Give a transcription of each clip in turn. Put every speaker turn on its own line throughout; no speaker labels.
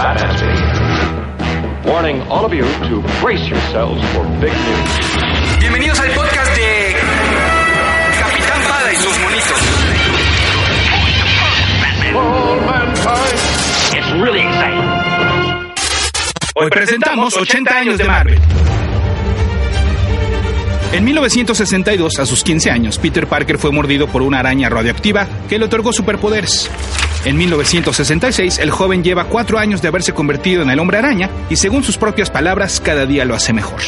badass video. Warning all of you to brace yourselves for big news.
Bienvenidos al podcast de Capitán Pada y sus monitos.
All mankind.
It's really exciting.
Hoy presentamos 80 años de Marvel. En 1962, a sus 15 años, Peter Parker fue mordido por una araña radioactiva que le otorgó superpoderes. En 1966, el joven lleva cuatro años de haberse convertido en el hombre araña y según sus propias palabras, cada día lo hace mejor.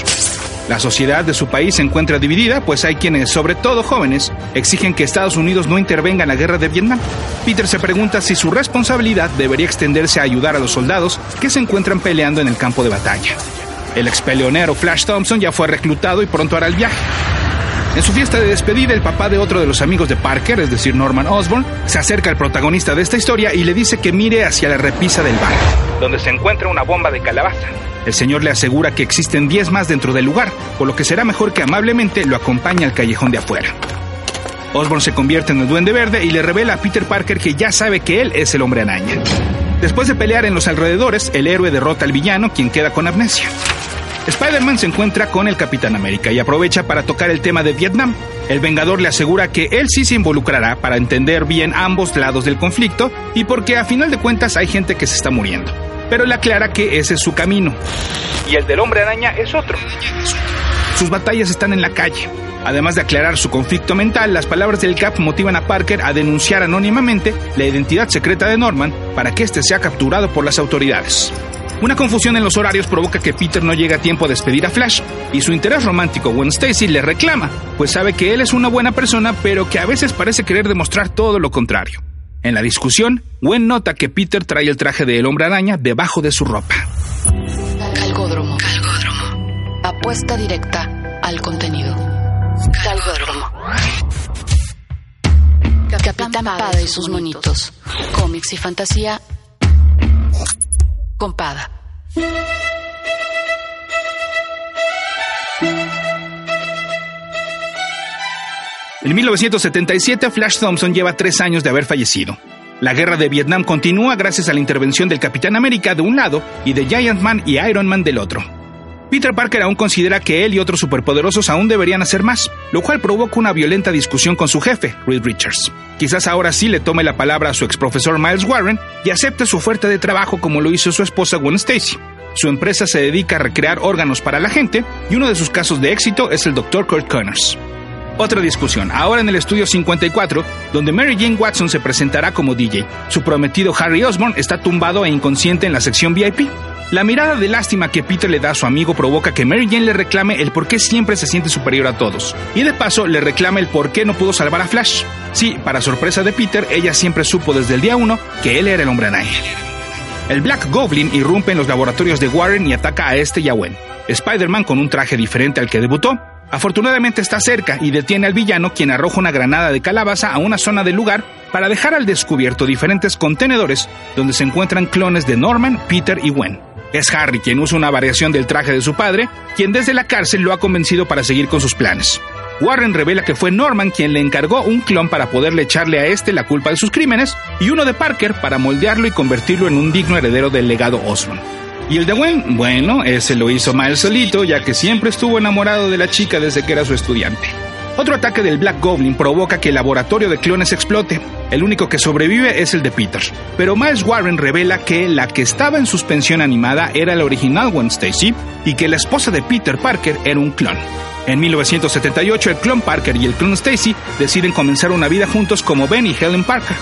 La sociedad de su país se encuentra dividida, pues hay quienes, sobre todo jóvenes, exigen que Estados Unidos no intervenga en la guerra de Vietnam. Peter se pregunta si su responsabilidad debería extenderse a ayudar a los soldados que se encuentran peleando en el campo de batalla. El ex peleonero Flash Thompson ya fue reclutado y pronto hará el viaje. En su fiesta de despedida, el papá de otro de los amigos de Parker, es decir, Norman Osborn, se acerca al protagonista de esta historia y le dice que mire hacia la repisa del bar, donde se encuentra una bomba de calabaza. El señor le asegura que existen 10 más dentro del lugar, por lo que será mejor que amablemente lo acompañe al callejón de afuera. Osborn se convierte en el Duende Verde y le revela a Peter Parker que ya sabe que él es el hombre araña. Después de pelear en los alrededores, el héroe derrota al villano, quien queda con amnesia. Spider-Man se encuentra con el Capitán América y aprovecha para tocar el tema de Vietnam. El Vengador le asegura que él sí se involucrará para entender bien ambos lados del conflicto y porque a final de cuentas hay gente que se está muriendo. Pero le aclara que ese es su camino. Y el del hombre araña es otro. Sus batallas están en la calle. Además de aclarar su conflicto mental, las palabras del Cap motivan a Parker a denunciar anónimamente la identidad secreta de Norman para que éste sea capturado por las autoridades. Una confusión en los horarios provoca que Peter no llegue a tiempo a despedir a Flash, y su interés romántico Gwen Stacy le reclama, pues sabe que él es una buena persona, pero que a veces parece querer demostrar todo lo contrario. En la discusión, Gwen nota que Peter trae el traje del hombre araña debajo de su ropa.
Calgódromo. Calgódromo. Apuesta directa al contenido. Calgódromo. Capitán Pada y sus monitos. Cómics y fantasía.
En 1977, Flash Thompson lleva tres años de haber fallecido. La guerra de Vietnam continúa gracias a la intervención del Capitán América de un lado y de Giant Man y Iron Man del otro. Peter Parker aún considera que él y otros superpoderosos aún deberían hacer más, lo cual provoca una violenta discusión con su jefe, Reed Richards. Quizás ahora sí le tome la palabra a su ex profesor Miles Warren y acepte su oferta de trabajo como lo hizo su esposa Gwen Stacy. Su empresa se dedica a recrear órganos para la gente y uno de sus casos de éxito es el Dr. Kurt Connors. Otra discusión, ahora en el estudio 54, donde Mary Jane Watson se presentará como DJ. Su prometido Harry Osborn está tumbado e inconsciente en la sección VIP. La mirada de lástima que Peter le da a su amigo provoca que Mary Jane le reclame el por qué siempre se siente superior a todos. Y de paso le reclama el por qué no pudo salvar a Flash. Sí, para sorpresa de Peter, ella siempre supo desde el día 1 que él era el hombre araña. El Black Goblin irrumpe en los laboratorios de Warren y ataca a este y a Gwen. Spider-Man, con un traje diferente al que debutó, afortunadamente está cerca y detiene al villano quien arroja una granada de calabaza a una zona del lugar para dejar al descubierto diferentes contenedores donde se encuentran clones de Norman, Peter y Gwen. Es Harry quien usa una variación del traje de su padre, quien desde la cárcel lo ha convencido para seguir con sus planes. Warren revela que fue Norman quien le encargó un clon para poderle echarle a este la culpa de sus crímenes y uno de Parker para moldearlo y convertirlo en un digno heredero del legado Osborn. Y el de Gwen, bueno, ese lo hizo Miles solito, ya que siempre estuvo enamorado de la chica desde que era su estudiante. Otro ataque del Black Goblin provoca que el laboratorio de clones explote. El único que sobrevive es el de Peter. Pero Miles Warren revela que la que estaba en suspensión animada era la original Gwen Stacy y que la esposa de Peter Parker era un clon. En 1978, el clon Parker y el clon Stacy deciden comenzar una vida juntos como Ben y Helen Parker.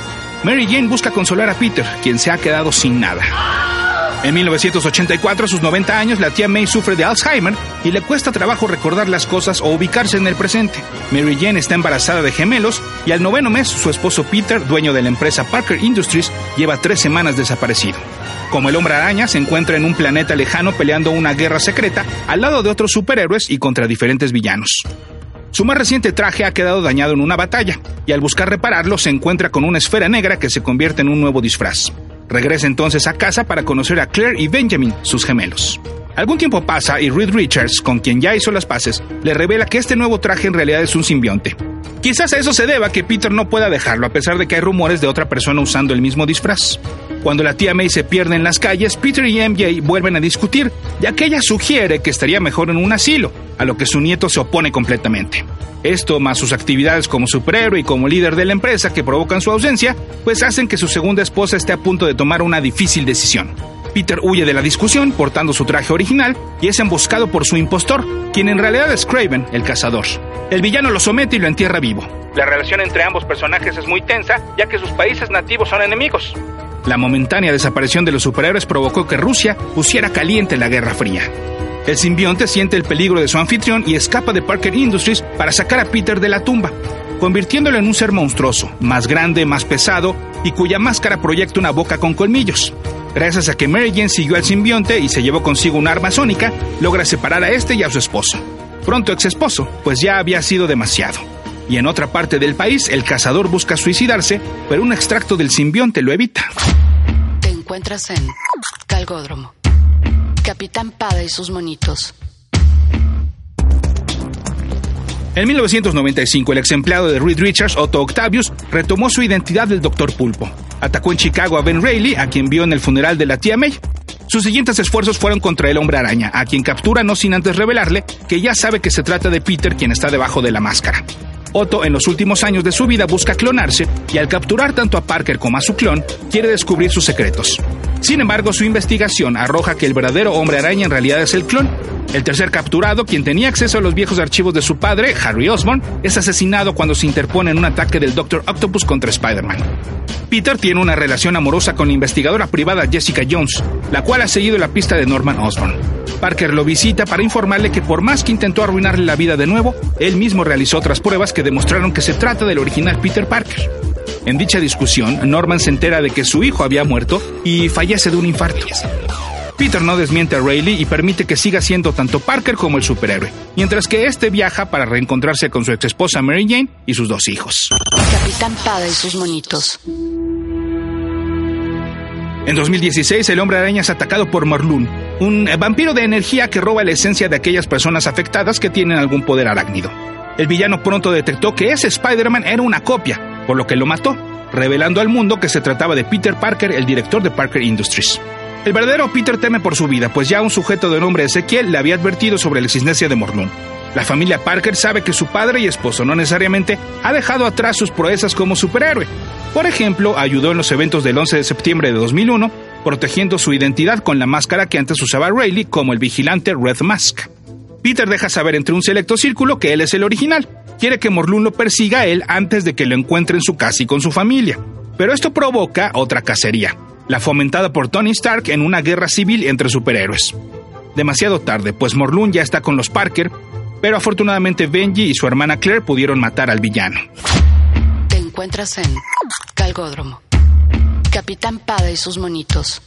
Mary Jane busca consolar a Peter, quien se ha quedado sin nada. En 1984, a sus 90 años, la tía May sufre de Alzheimer y le cuesta trabajo recordar las cosas o ubicarse en el presente. Mary Jane está embarazada de gemelos y al noveno mes, su esposo Peter, dueño de la empresa Parker Industries, lleva tres semanas desaparecido. Como el hombre araña, se encuentra en un planeta lejano peleando una guerra secreta al lado de otros superhéroes y contra diferentes villanos. Su más reciente traje ha quedado dañado en una batalla, y al buscar repararlo se encuentra con una esfera negra que se convierte en un nuevo disfraz. Regresa entonces a casa para conocer a Claire y Benjamin, sus gemelos. Algún tiempo pasa y Reed Richards, con quien ya hizo las paces, le revela que este nuevo traje en realidad es un simbionte. Quizás a eso se deba que Peter no pueda dejarlo, a pesar de que hay rumores de otra persona usando el mismo disfraz. Cuando la tía May se pierde en las calles, Peter y MJ vuelven a discutir, ya que ella sugiere que estaría mejor en un asilo, a lo que su nieto se opone completamente. Esto, más sus actividades como superhéroe y como líder de la empresa que provocan su ausencia, pues hacen que su segunda esposa esté a punto de tomar una difícil decisión. Peter huye de la discusión portando su traje original y es emboscado por su impostor, quien en realidad es Craven, el cazador. El villano lo somete y lo entierra vivo. La relación entre ambos personajes es muy tensa, ya que sus países nativos son enemigos. La momentánea desaparición de los superhéroes provocó que Rusia pusiera caliente la Guerra Fría. El simbionte siente el peligro de su anfitrión y escapa de Parker Industries para sacar a Peter de la tumba, convirtiéndolo en un ser monstruoso, más grande, más pesado y cuya máscara proyecta una boca con colmillos. Gracias a que Mary Jane siguió al simbionte y se llevó consigo un arma sónica, logra separar a este y a su esposo. Pronto ex esposo, pues ya había sido demasiado. Y en otra parte del país, el cazador busca suicidarse, pero un extracto del simbionte lo evita.
Te encuentras en Calgódromo. Capitán Pada y sus monitos.
En 1995, el ex empleado de Reed Richards, Otto Octavius, retomó su identidad del Dr. Pulpo. Atacó en Chicago a Ben Reilly, a quien vio en el funeral de la tía May. Sus siguientes esfuerzos fueron contra el hombre araña, a quien captura no sin antes revelarle que ya sabe que se trata de Peter quien está debajo de la máscara. Otto en los últimos años de su vida busca clonarse y al capturar tanto a Parker como a su clon, quiere descubrir sus secretos. Sin embargo, su investigación arroja que el verdadero hombre araña en realidad es el clon. El tercer capturado, quien tenía acceso a los viejos archivos de su padre, Harry Osborn, es asesinado cuando se interpone en un ataque del Dr. Octopus contra Spider-Man. Peter tiene una relación amorosa con la investigadora privada Jessica Jones, la cual ha seguido la pista de Norman Osborn. Parker lo visita para informarle que por más que intentó arruinarle la vida de nuevo, él mismo realizó otras pruebas que demostraron que se trata del original Peter Parker. En dicha discusión, Norman se entera de que su hijo había muerto y fallece de un infarto. Peter no desmiente a Rayleigh y permite que siga siendo tanto Parker como el superhéroe, mientras que este viaja para reencontrarse con su ex esposa Mary Jane y sus dos hijos.
Capitán Pada y sus monitos.
En 2016, el hombre araña es atacado por Morlun, un vampiro de energía que roba la esencia de aquellas personas afectadas que tienen algún poder arácnido. El villano pronto detectó que ese Spider-Man era una copia, por lo que lo mató, revelando al mundo que se trataba de Peter Parker, el director de Parker Industries. El verdadero Peter teme por su vida, pues ya un sujeto de nombre Ezequiel le había advertido sobre la existencia de Morlun. La familia Parker sabe que su padre y esposo no necesariamente ha dejado atrás sus proezas como superhéroe. Por ejemplo, ayudó en los eventos del 11 de septiembre de 2001, protegiendo su identidad con la máscara que antes usaba Rayleigh como el vigilante Red Mask. Peter deja saber entre un selecto círculo que él es el original. Quiere que Morlun lo persiga a él antes de que lo encuentre en su casa y con su familia. Pero esto provoca otra cacería, la fomentada por Tony Stark en una guerra civil entre superhéroes. Demasiado tarde, pues Morlun ya está con los Parker, pero afortunadamente Benji y su hermana Claire pudieron matar al villano.
Te encuentras en Calgódromo. Capitán Pada y sus monitos.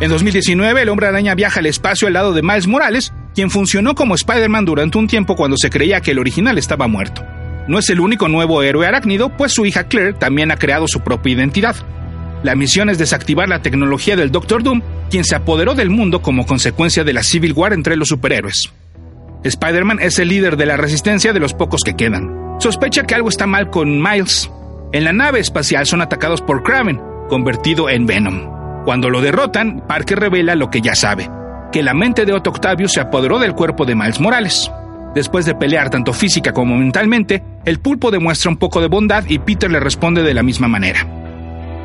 En 2019, el hombre araña viaja al espacio al lado de Miles Morales, quien funcionó como Spider-Man durante un tiempo cuando se creía que el original estaba muerto. No es el único nuevo héroe arácnido, pues su hija Claire también ha creado su propia identidad. La misión es desactivar la tecnología del Doctor Doom, quien se apoderó del mundo como consecuencia de la Civil War entre los superhéroes. Spider-Man es el líder de la resistencia de los pocos que quedan. Sospecha que algo está mal con Miles. En la nave espacial son atacados por Kraven, convertido en Venom. Cuando lo derrotan, Parker revela lo que ya sabe, que la mente de Otto Octavius se apoderó del cuerpo de Miles Morales. Después de pelear tanto física como mentalmente, el pulpo demuestra un poco de bondad y Peter le responde de la misma manera.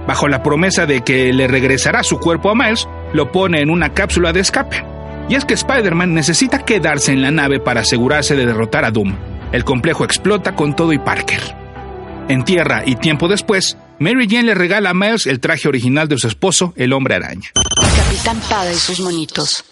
Bajo la promesa de que le regresará su cuerpo a Miles, lo pone en una cápsula de escape. Y es que Spider-Man necesita quedarse en la nave para asegurarse de derrotar a Doom. El complejo explota con todo y Parker. En tierra y tiempo después, Mary Jane le regala a Miles el traje original de su esposo, el hombre araña.
Capitán Pada y sus monitos.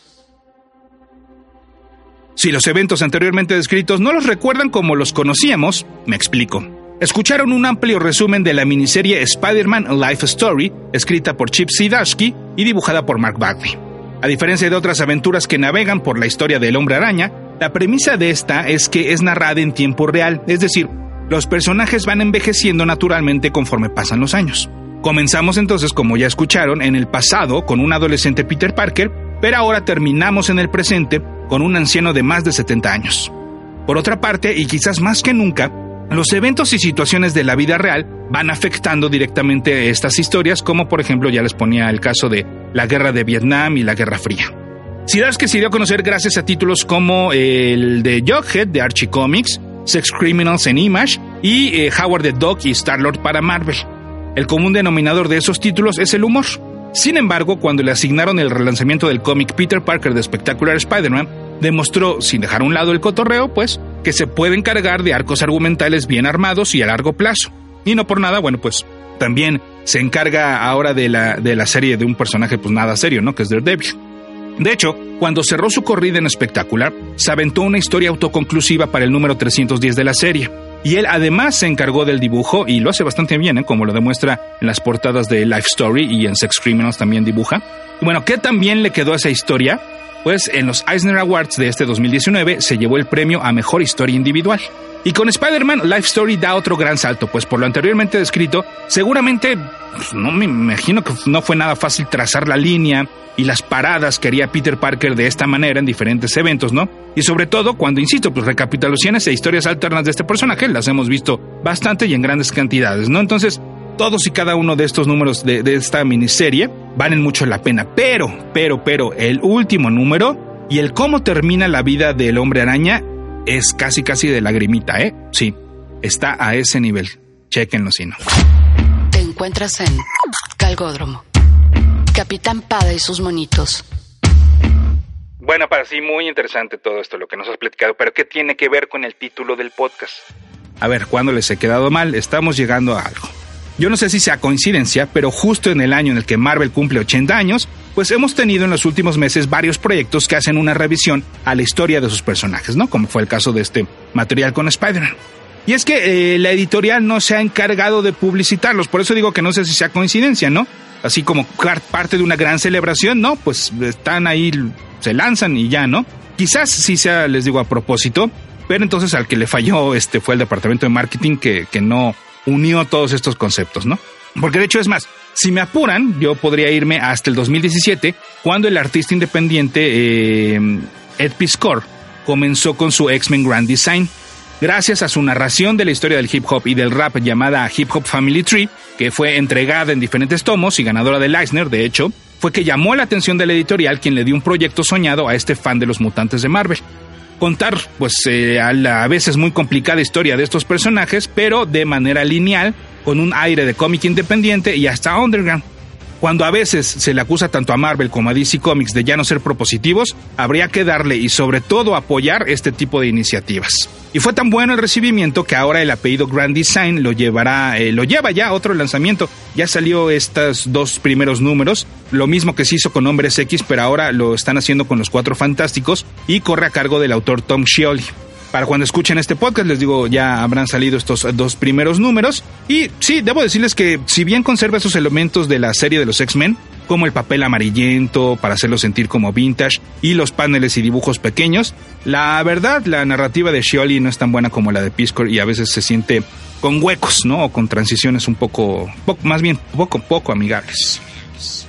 Si los eventos anteriormente descritos no los recuerdan como los conocíamos, me explico. Escucharon un amplio resumen de la miniserie Spider-Man Life Story, escrita por Chip Zdarsky y dibujada por Mark Bagley. A diferencia de otras aventuras que navegan por la historia del hombre araña, la premisa de esta es que es narrada en tiempo real, es decir, los personajes van envejeciendo naturalmente conforme pasan los años. Comenzamos entonces, como ya escucharon, en el pasado con un adolescente Peter Parker, pero ahora terminamos en el presente con un anciano de más de 70 años. Por otra parte, y quizás más que nunca, Los eventos y situaciones de la vida real van afectando directamente estas historias, como por ejemplo ya les ponía el caso de la guerra de Vietnam y la Guerra Fría. que se dio a conocer gracias a títulos como el de Jughead de Archie Comics, Sex Criminals en Image y eh, Howard the Dog y Star-Lord para Marvel. El común denominador de esos títulos es el humor. Sin embargo, cuando le asignaron el relanzamiento del cómic Peter Parker de Spectacular Spider-Man, demostró, sin dejar a un lado el cotorreo, pues, que se pueden cargar de arcos argumentales bien armados y a largo plazo. Y no por nada, bueno, pues también se encarga ahora de la, de la serie de un personaje pues nada serio, ¿no? Que es Daredevil. De hecho, cuando cerró su corrida en espectacular, se aventó una historia autoconclusiva para el número 310 de la serie. Y él además se encargó del dibujo y lo hace bastante bien, ¿eh? como lo demuestra en las portadas de Life Story y en Sex Criminals también dibuja. Y bueno, ¿qué también le quedó a esa historia? Pues en los Eisner Awards de este 2019 se llevó el premio a Mejor Historia Individual. Y con Spider-Man, Life Story da otro gran salto, pues por lo anteriormente descrito, seguramente, pues, no me imagino que no fue nada fácil trazar la línea y las paradas que haría Peter Parker de esta manera en diferentes eventos, ¿no? Y sobre todo cuando, insisto, pues recapitulaciones e historias alternas de este personaje las hemos visto bastante y en grandes cantidades, ¿no? Entonces, todos y cada uno de estos números de, esta miniserie valen mucho la pena. Pero, pero, pero, el último número y el cómo termina la vida del hombre araña es casi, casi de lagrimita, ¿eh? Sí, está a ese nivel. Chequenlo si no.
Te encuentras en Calgódromo. Capitán Pada y sus monitos.
Bueno, para sí, muy interesante todo esto, lo que nos has platicado, pero ¿qué tiene que ver con el título del podcast? A ver, ¿cuándo les he quedado mal? Estamos llegando a algo. Yo no sé si sea coincidencia, pero justo en el año en el que Marvel cumple 80 años, pues hemos tenido en los últimos meses varios proyectos que hacen una revisión a la historia de sus personajes, ¿no? Como fue el caso de este material con Spider-Man. Y es que eh, la editorial no se ha encargado de publicitarlos, por eso digo que no sé si sea coincidencia, ¿no? Así como parte de una gran celebración, ¿no? Pues están ahí, se lanzan y ya, ¿no? Quizás sí sea, les digo, a propósito, pero entonces al que le falló este fue el departamento de marketing que, que no unió todos estos conceptos, ¿no? Porque de hecho es más, si me apuran, yo podría irme hasta el 2017, cuando el artista independiente eh, Ed Piscor comenzó con su X-Men Grand Design. Gracias a su narración de la historia del hip hop y del rap llamada Hip Hop Family Tree, que fue entregada en diferentes tomos y ganadora del Eisner, de hecho, fue que llamó la atención de la editorial quien le dio un proyecto soñado a este fan de los mutantes de Marvel contar, pues, eh, a la a veces muy complicada historia de estos personajes, pero de manera lineal, con un aire de cómic independiente y hasta underground. Cuando a veces se le acusa tanto a Marvel como a DC Comics de ya no ser propositivos, habría que darle y sobre todo apoyar este tipo de iniciativas. Y fue tan bueno el recibimiento que ahora el apellido Grand Design lo llevará, eh, lo lleva ya a otro lanzamiento. Ya salió estos dos primeros números, lo mismo que se hizo con Hombres X, pero ahora lo están haciendo con los Cuatro Fantásticos y corre a cargo del autor Tom Scioli para cuando escuchen este podcast, les digo, ya habrán salido estos dos primeros números. Y sí, debo decirles que si bien conserva esos elementos de la serie de los X-Men, como el papel amarillento para hacerlo sentir como vintage y los paneles y dibujos pequeños, la verdad, la narrativa de Shioli no es tan buena como la de Piscor y a veces se siente con huecos, ¿no? O con transiciones un poco, poco más bien, poco, poco amigables.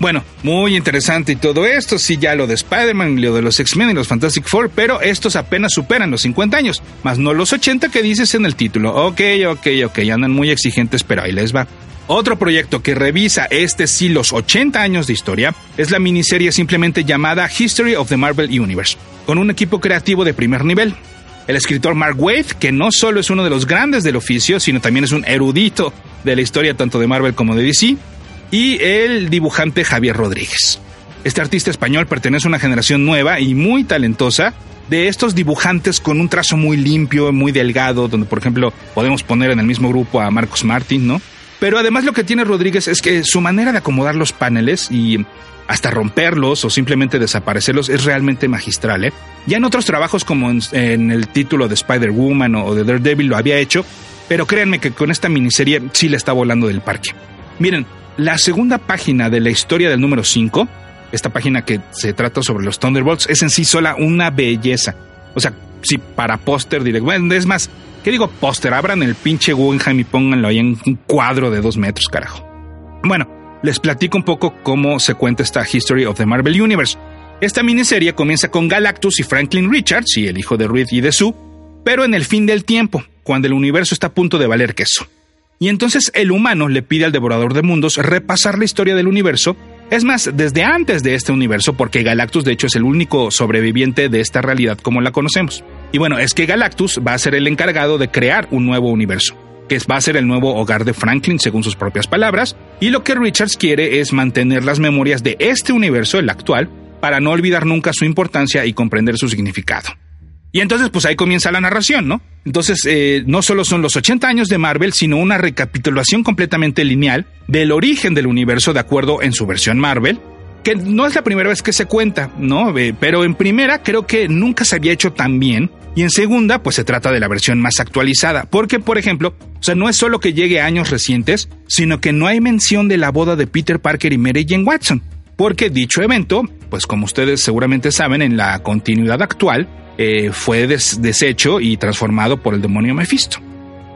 Bueno, muy interesante y todo esto, sí ya lo de Spider-Man, lo de los X-Men y los Fantastic Four, pero estos apenas superan los 50 años, más no los 80 que dices en el título. Ok, ok, ok, andan muy exigentes, pero ahí les va. Otro proyecto que revisa este sí los 80 años de historia es la miniserie simplemente llamada History of the Marvel Universe, con un equipo creativo de primer nivel. El escritor Mark Waid, que no solo es uno de los grandes del oficio, sino también es un erudito de la historia tanto de Marvel como de DC, y el dibujante Javier Rodríguez. Este artista español pertenece a una generación nueva y muy talentosa de estos dibujantes con un trazo muy limpio, muy delgado, donde por ejemplo podemos poner en el mismo grupo a Marcos Martín, ¿no? Pero además lo que tiene Rodríguez es que su manera de acomodar los paneles y hasta romperlos o simplemente desaparecerlos es realmente magistral. ¿eh? Ya en otros trabajos como en, el título de Spider-Woman o de Daredevil lo había hecho, pero créanme que con esta miniserie sí le está volando del parque. Miren, la segunda página de la historia del número 5, esta página que se trata sobre los Thunderbolts, es en sí sola una belleza. O sea, si para póster directo. Bueno, es más, ¿qué digo póster? Abran el pinche Guggenheim y pónganlo ahí en un cuadro de dos metros, carajo. Bueno, les platico un poco cómo se cuenta esta History of the Marvel Universe. Esta miniserie comienza con Galactus y Franklin Richards, y el hijo de Reed y de Sue, pero en el fin del tiempo, cuando el universo está a punto de valer queso. Y entonces el humano le pide al devorador de mundos repasar la historia del universo. Es más, desde antes de este universo, porque Galactus de hecho es el único sobreviviente de esta realidad como la conocemos. Y bueno, es que Galactus va a ser el encargado de crear un nuevo universo, que va a ser el nuevo hogar de Franklin según sus propias palabras, y lo que Richards quiere es mantener las memorias de este universo, el actual, para no olvidar nunca su importancia y comprender su significado. Y entonces, pues ahí comienza la narración, ¿no? Entonces, eh, no solo son los 80 años de Marvel, sino una recapitulación completamente lineal del origen del universo de acuerdo en su versión Marvel, que no es la primera vez que se cuenta, ¿no? Eh, pero en primera creo que nunca se había hecho tan bien. Y en segunda, pues se trata de la versión más actualizada. Porque, por ejemplo, o sea, no es solo que llegue a años recientes, sino que no hay mención de la boda de Peter Parker y Mary Jane Watson. Porque dicho evento, pues como ustedes seguramente saben, en la continuidad actual, eh, fue deshecho y transformado por el demonio Mephisto.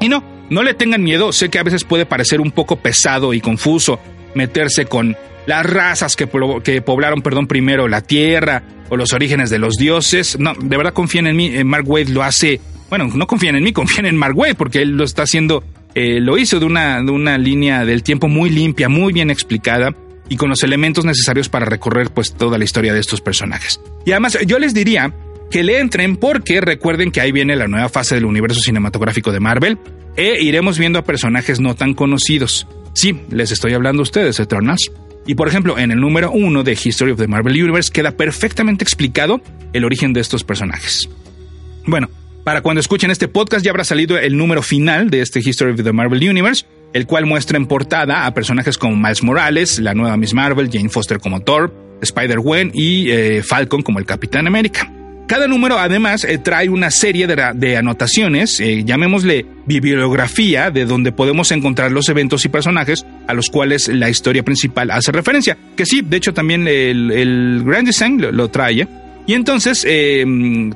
Y no, no le tengan miedo, sé que a veces puede parecer un poco pesado y confuso meterse con las razas que, que poblaron perdón, primero la tierra o los orígenes de los dioses. No, de verdad confíen en mí, Mark Wade lo hace, bueno, no confíen en mí, confíen en Mark Wade porque él lo está haciendo, eh, lo hizo de una, de una línea del tiempo muy limpia, muy bien explicada y con los elementos necesarios para recorrer pues toda la historia de estos personajes. Y además yo les diría que le entren porque recuerden que ahí viene la nueva fase del universo cinematográfico de Marvel e iremos viendo a personajes no tan conocidos. Sí, les estoy hablando a ustedes, Eternals. Y por ejemplo, en el número uno de History of the Marvel Universe queda perfectamente explicado el origen de estos personajes. Bueno, para cuando escuchen este podcast ya habrá salido el número final de este History of the Marvel Universe, el cual muestra en portada a personajes como Miles Morales, la nueva Miss Marvel, Jane Foster como Thor, Spider-Gwen y eh, Falcon como el Capitán América. Cada número además eh, trae una serie de, anotaciones, eh, llamémosle bibliografía, de donde podemos encontrar los eventos y personajes a los cuales la historia principal hace referencia. Que sí, de hecho también el, Grand Design lo, trae. ¿eh? Y entonces,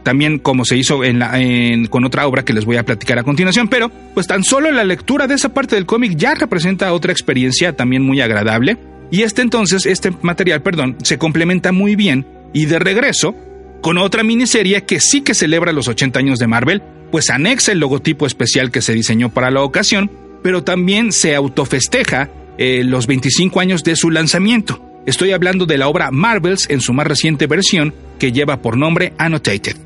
también como se hizo en la, con otra obra que les voy a platicar a continuación, pero pues tan solo la lectura de esa parte del cómic ya representa otra experiencia también muy agradable. Y este entonces, este material, perdón, se complementa muy bien y de regreso con otra miniserie que sí que celebra los 80 años de Marvel, pues anexa el logotipo especial que se diseñó para la ocasión, pero también se autofesteja eh, los 25 años de su lanzamiento. Estoy hablando de la obra Marvels en su más reciente versión, que lleva por nombre Annotated.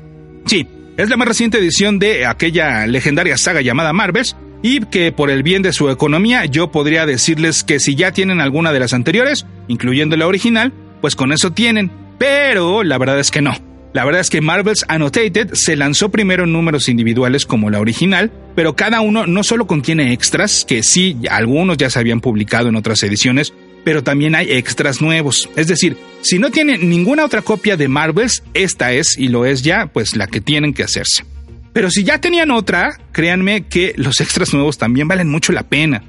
Sí, es la más reciente edición de aquella legendaria saga llamada Marvels, y que por el bien de su economía yo podría decirles que si ya tienen alguna de las anteriores, incluyendo la original, pues con eso tienen, pero la verdad es que no. La verdad es que Marvel's Annotated se lanzó primero en números individuales como la original, pero cada uno no solo contiene extras, que sí, algunos ya se habían publicado en otras ediciones, pero también hay extras nuevos. Es decir, si no tienen ninguna otra copia de Marvels, esta es, y lo es ya, pues la que tienen que hacerse. Pero si ya tenían otra, créanme que los extras nuevos también valen mucho la pena.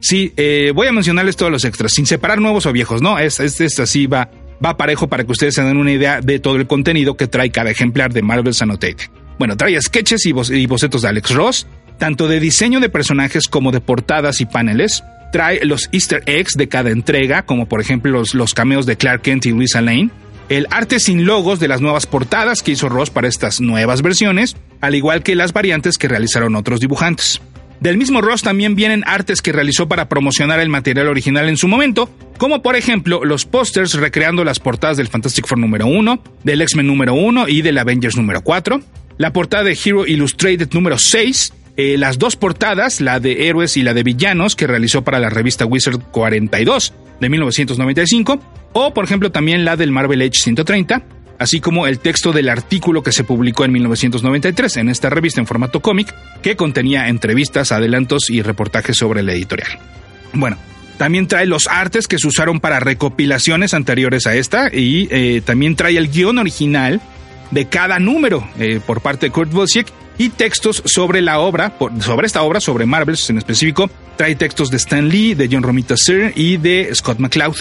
Sí, eh, voy a mencionarles todos los extras, sin separar nuevos o viejos, ¿no? Este es, es, así va va parejo para que ustedes se den una idea de todo el contenido que trae cada ejemplar de Marvel's Annotated. Bueno, trae sketches y, bocetos de Alex Ross, tanto de diseño de personajes como de portadas y paneles. Trae los easter eggs de cada entrega, como por ejemplo los, los cameos de Clark Kent y Luisa Lane. El arte sin logos de las nuevas portadas que hizo Ross para estas nuevas versiones, al igual que las variantes que realizaron otros dibujantes. Del mismo Ross también vienen artes que realizó para promocionar el material original en su momento, como por ejemplo los pósters recreando las portadas del Fantastic Four número 1, del X-Men número 1 y del Avengers número 4, la portada de Hero Illustrated número 6, eh, las dos portadas, la de héroes y la de villanos que realizó para la revista Wizard 42 de 1995, o por ejemplo también la del Marvel Age 130, así como el texto del artículo que se publicó en 1993 en esta revista en formato cómic, que contenía entrevistas, adelantos y reportajes sobre la editorial. Bueno, también trae los artes que se usaron para recopilaciones anteriores a esta y eh, también trae el guion original de cada número eh, por parte de Kurt Busiek y textos sobre la obra, sobre esta obra, sobre Marvels en específico. Trae textos de Stan Lee, de John Romita Sr. y de Scott McCloud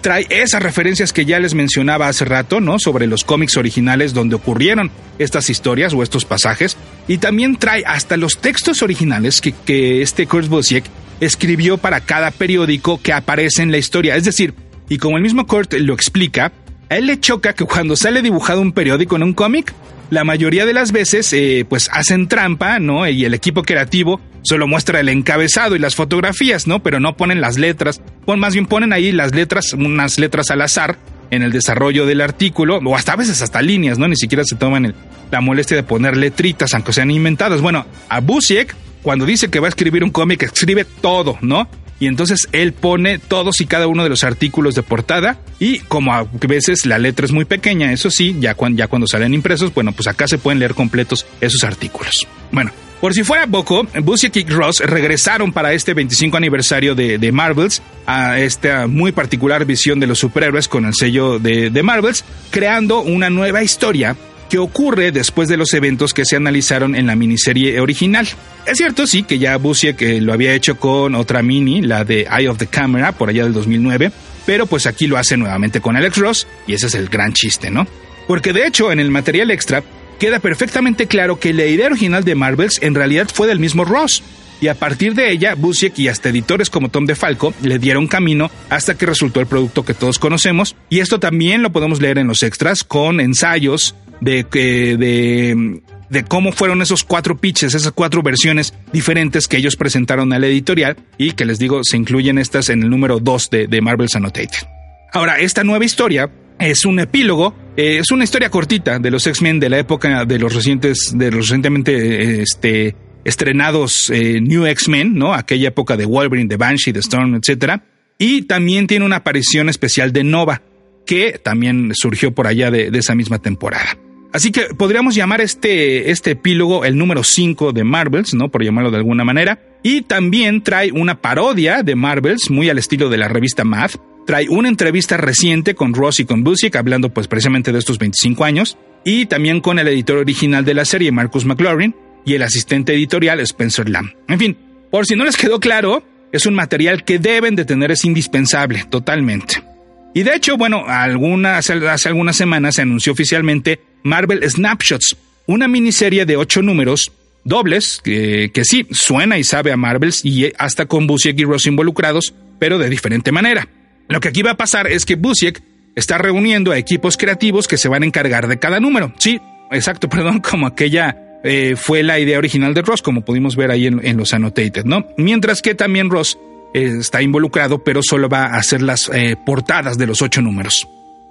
trae esas referencias que ya les mencionaba hace rato, ¿no? Sobre los cómics originales donde ocurrieron estas historias o estos pasajes. Y también trae hasta los textos originales que, que este Kurt Busiek escribió para cada periódico que aparece en la historia. Es decir, y como el mismo Kurt lo explica, A él le choca que cuando sale dibujado un periódico en un cómic, la mayoría de las veces eh, pues hacen trampa, ¿no? Y el equipo creativo solo muestra el encabezado y las fotografías, ¿no? Pero no ponen las letras, pon, más bien ponen ahí las letras, unas letras al azar en el desarrollo del artículo, o hasta a veces hasta líneas, ¿no? Ni siquiera se toman la molestia de poner letritas, aunque sean inventadas. Bueno, a Busiek, cuando dice que va a escribir un cómic, escribe todo, ¿no? Y entonces él pone todos y cada uno de los artículos de portada y como a veces la letra es muy pequeña, eso sí, ya cuando, ya cuando salen impresos, bueno, pues acá se pueden leer completos esos artículos. Bueno, por si fuera poco, Busiek y Ross regresaron para este 25 aniversario de, de, Marvels a esta muy particular visión de los superhéroes con el sello de, de Marvels, creando una nueva historia que ocurre después de los eventos que se analizaron en la miniserie original. Es cierto, sí, que ya Busiek que lo había hecho con otra mini, la de Eye of the Camera, por allá del 2009, pero pues aquí lo hace nuevamente con Alex Ross, y ese es el gran chiste, ¿no? Porque de hecho, en el material extra, queda perfectamente claro que la idea original de Marvels en realidad fue del mismo Ross, y a partir de ella, Busiek y hasta editores como Tom DeFalco le dieron camino hasta que resultó el producto que todos conocemos, y esto también lo podemos leer en los extras con ensayos, de, de, de cómo fueron esos cuatro pitches, esas cuatro versiones diferentes que ellos presentaron a la editorial y que les digo, se incluyen estas en el número 2 de, de Marvel's Annotated. Ahora, esta nueva historia es un epílogo, eh, es una historia cortita de los X-Men de la época de los recientes, de los recientemente este, estrenados eh, New X-Men, ¿no? Aquella época de Wolverine, de Banshee, de Storm, etc. Y también tiene una aparición especial de Nova, que también surgió por allá de esa misma temporada. Así que podríamos llamar este, este epílogo el número 5 de Marvels, ¿no? Por llamarlo de alguna manera. Y también trae una parodia de Marvels, muy al estilo de la revista Math. Trae una entrevista reciente con Ross y con Busiek, hablando pues precisamente de estos 25 años. Y también con el editor original de la serie, Marcus McLaurin, y el asistente editorial, Spencer Lamb. En fin, por si no les quedó claro, es un material que deben de tener, es indispensable, totalmente. Y de hecho, bueno, hace algunas semanas se anunció oficialmente Marvel Snapshots, una miniserie de ocho números dobles que, sí suena y sabe a Marvels y hasta con Busiek y Ross involucrados, pero de diferente manera. Lo que aquí va a pasar es que Busiek está reuniendo a equipos creativos que se van a encargar de cada número. Sí, exacto, perdón, como aquella eh, fue la idea original de Ross, como pudimos ver ahí en, los annotated, ¿no? Mientras que también Ross eh, está involucrado, pero solo va a hacer las eh, portadas de los ocho números.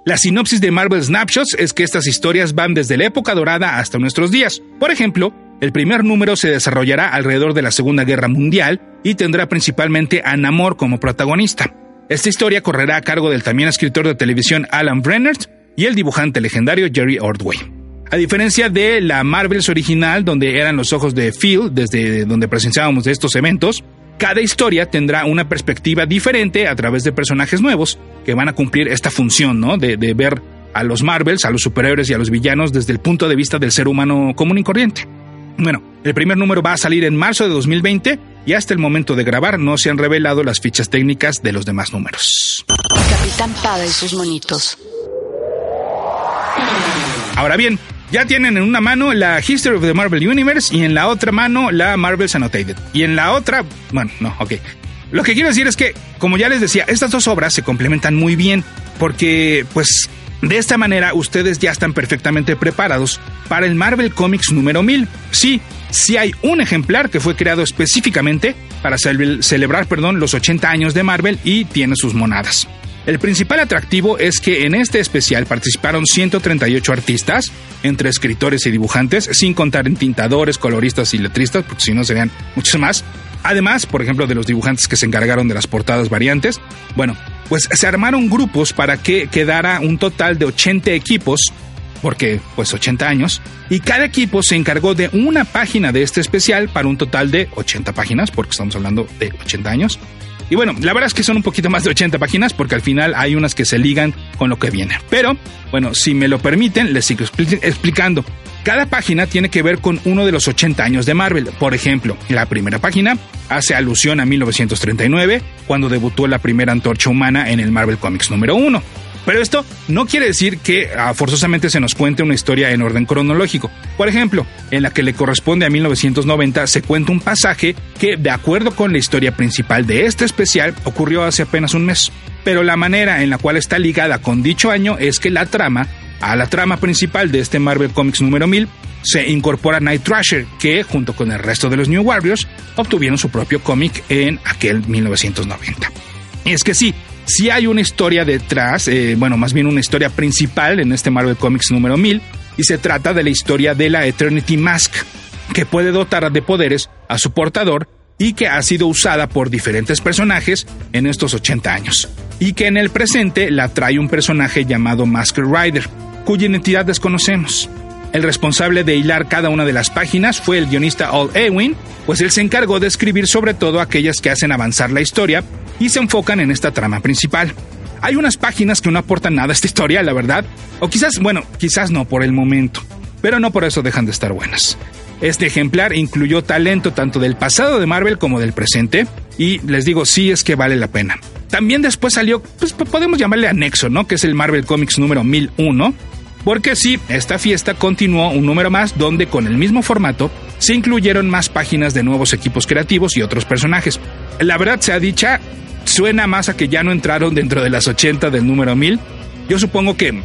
La sinopsis de Marvel Snapshots es que estas historias van desde la época dorada hasta nuestros días. Por ejemplo, el primer número se desarrollará alrededor de la Segunda Guerra Mundial y tendrá principalmente a Namor como protagonista. Esta historia correrá a cargo del también escritor de televisión Alan Brennert y el dibujante legendario Jerry Ordway. A diferencia de la Marvels original, donde eran los ojos de Phil, desde donde presenciábamos estos eventos, cada historia tendrá una perspectiva diferente a través de personajes nuevos que van a cumplir esta función, ¿no? De, ver a los Marvels, a los superhéroes y a los villanos desde el punto de vista del ser humano común y corriente. Bueno, el primer número va a salir en marzo de 2020 y hasta el momento de grabar no se han revelado las fichas técnicas de los demás números.
Capitán Pada y sus monitos.
Ahora bien, ya tienen en una mano la History of the Marvel Universe y en la otra mano la Marvel's Annotated. Y en la otra, bueno, no, ok. Lo que quiero decir es que, como ya les decía, estas dos obras se complementan muy bien porque, pues, de esta manera ustedes ya están perfectamente preparados para el Marvel Comics número 1000. Sí, sí hay un ejemplar que fue creado específicamente para celebrar, perdón, los 80 años de Marvel y tiene sus monadas. El principal atractivo es que en este especial participaron 138 artistas, entre escritores y dibujantes, sin contar en tintadores, coloristas y letristas, porque si no serían muchos más. Además, por ejemplo, de los dibujantes que se encargaron de las portadas variantes, bueno, pues se armaron grupos para que quedara un total de 80 equipos, porque pues 80 años, y cada equipo se encargó de una página de este especial para un total de 80 páginas, porque estamos hablando de 80 años. Y bueno, la verdad es que son un poquito más de 80 páginas porque al final hay unas que se ligan con lo que viene. Pero, bueno, si me lo permiten, les sigo explicando. Cada página tiene que ver con uno de los 80 años de Marvel. Por ejemplo, la primera página hace alusión a 1939, cuando debutó la primera antorcha humana en el Marvel Comics número 1. Pero esto no quiere decir que ah, forzosamente se nos cuente una historia en orden cronológico. Por ejemplo, en la que le corresponde a 1990 se cuenta un pasaje que, de acuerdo con la historia principal de este especial, ocurrió hace apenas un mes. Pero la manera en la cual está ligada con dicho año es que la trama, a la trama principal de este Marvel Comics número 1000, se incorpora Night Thrasher, que junto con el resto de los New Warriors obtuvieron su propio cómic en aquel 1990. Y es que sí, sí hay una historia detrás, eh, bueno, más bien una historia principal en este Marvel Comics número 1000, y se trata de la historia de la Eternity Mask, que puede dotar de poderes a su portador y que ha sido usada por diferentes personajes en estos 80 años, y que en el presente la trae un personaje llamado Masker Rider, cuya identidad desconocemos. El responsable de hilar cada una de las páginas fue el guionista Al Ewing, pues él se encargó de escribir sobre todo aquellas que hacen avanzar la historia y se enfocan en esta trama principal. Hay unas páginas que no aportan nada a esta historia, la verdad, o quizás, bueno, quizás no por el momento, pero no por eso dejan de estar buenas. Este ejemplar incluyó talento tanto del pasado de Marvel como del presente, y les digo, sí es que vale la pena. También después salió, pues podemos llamarle anexo, ¿no? Que es el Marvel Comics número 1001, porque sí, esta fiesta continuó un número más donde con el mismo formato se incluyeron más páginas de nuevos equipos creativos y otros personajes. La verdad sea dicha, suena más a que ya no entraron dentro de las 80 del número 1000. Yo supongo que,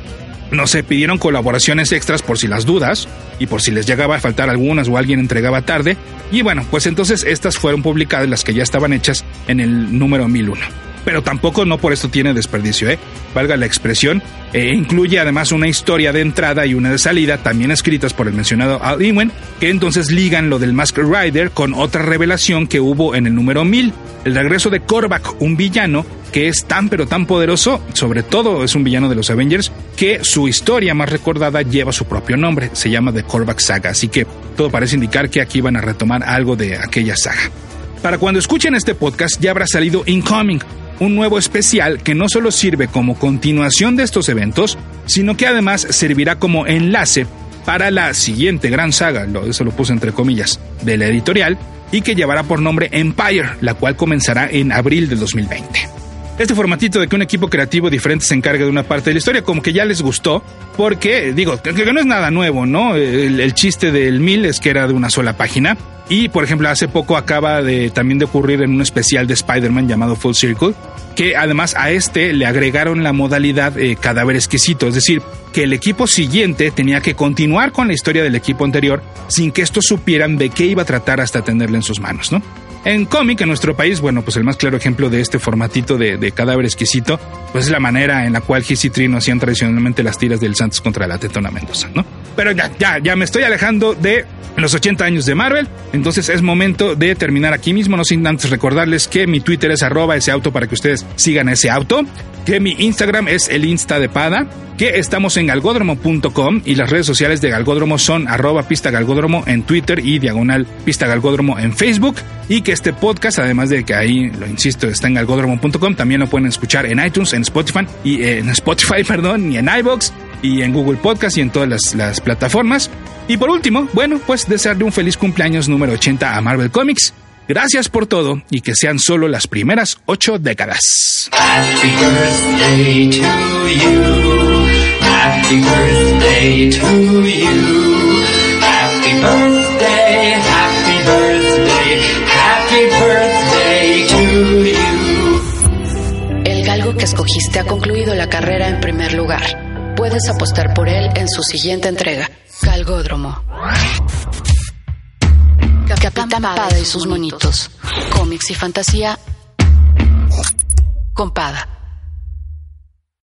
no sé, pidieron colaboraciones extras por si las dudas y por si les llegaba a faltar algunas o alguien entregaba tarde. Y bueno, pues entonces estas fueron publicadas las que ya estaban hechas en el número 1001 pero tampoco no por esto tiene desperdicio, ¿eh? valga la expresión. E incluye además una historia de entrada y una de salida, también escritas por el mencionado Al Ewing, que entonces ligan lo del Mask Rider con otra revelación que hubo en el número 1000, el regreso de Korvac, un villano que es tan pero tan poderoso, sobre todo es un villano de los Avengers, que su historia más recordada lleva su propio nombre, se llama The Korvac Saga, así que todo parece indicar que aquí van a retomar algo de aquella saga. Para cuando escuchen este podcast ya habrá salido Incoming, un nuevo especial que no solo sirve como continuación de estos eventos, sino que además servirá como enlace para la siguiente gran saga, eso lo puse entre comillas, de la editorial, y que llevará por nombre Empire, la cual comenzará en abril del 2020. Este formatito de que un equipo creativo diferente se encargue de una parte de la historia, como que ya les gustó, porque, digo, que, no es nada nuevo, ¿no? El, chiste del mil es que era de una sola página, y, por ejemplo, hace poco acaba de también de ocurrir en un especial de Spider-Man llamado Full Circle, que además a este le agregaron la modalidad eh, cadáver exquisito, es decir, que el equipo siguiente tenía que continuar con la historia del equipo anterior sin que estos supieran de qué iba a tratar hasta tenerla en sus manos, ¿no? En cómic, en nuestro país, bueno, pues el más claro ejemplo de este formatito de, cadáver exquisito, pues es la manera en la cual Giz y Trino hacían tradicionalmente las tiras del Santos contra la Tetona Mendoza, ¿no? Pero ya, ya, ya me estoy alejando de los 80 años de Marvel, entonces es momento de terminar aquí mismo, no sin antes recordarles que mi Twitter es arroba ese auto para que ustedes sigan ese auto, que mi Instagram es el Insta de Pada, que estamos en galgódromo.com y las redes sociales de Galgódromo son arroba pista galgódromo en Twitter y diagonal pista galgódromo en Facebook y que este podcast, además de que ahí, lo insisto, está en galgódromo.com, también lo pueden escuchar en iTunes, en Spotify y en Spotify, perdón, y en iBox y en Google Podcast y en todas las, las plataformas. Y por último, bueno, pues desearle un feliz cumpleaños número 80 a Marvel Comics. Gracias por todo y que sean solo las primeras ocho décadas. Happy birthday to you. Happy birthday to you. Happy birthday, escogiste ha concluido la carrera en primer lugar. Puedes apostar por él en su siguiente entrega. Galgódromo. Capitán Pada y sus monitos. Cómics y fantasía. Compada.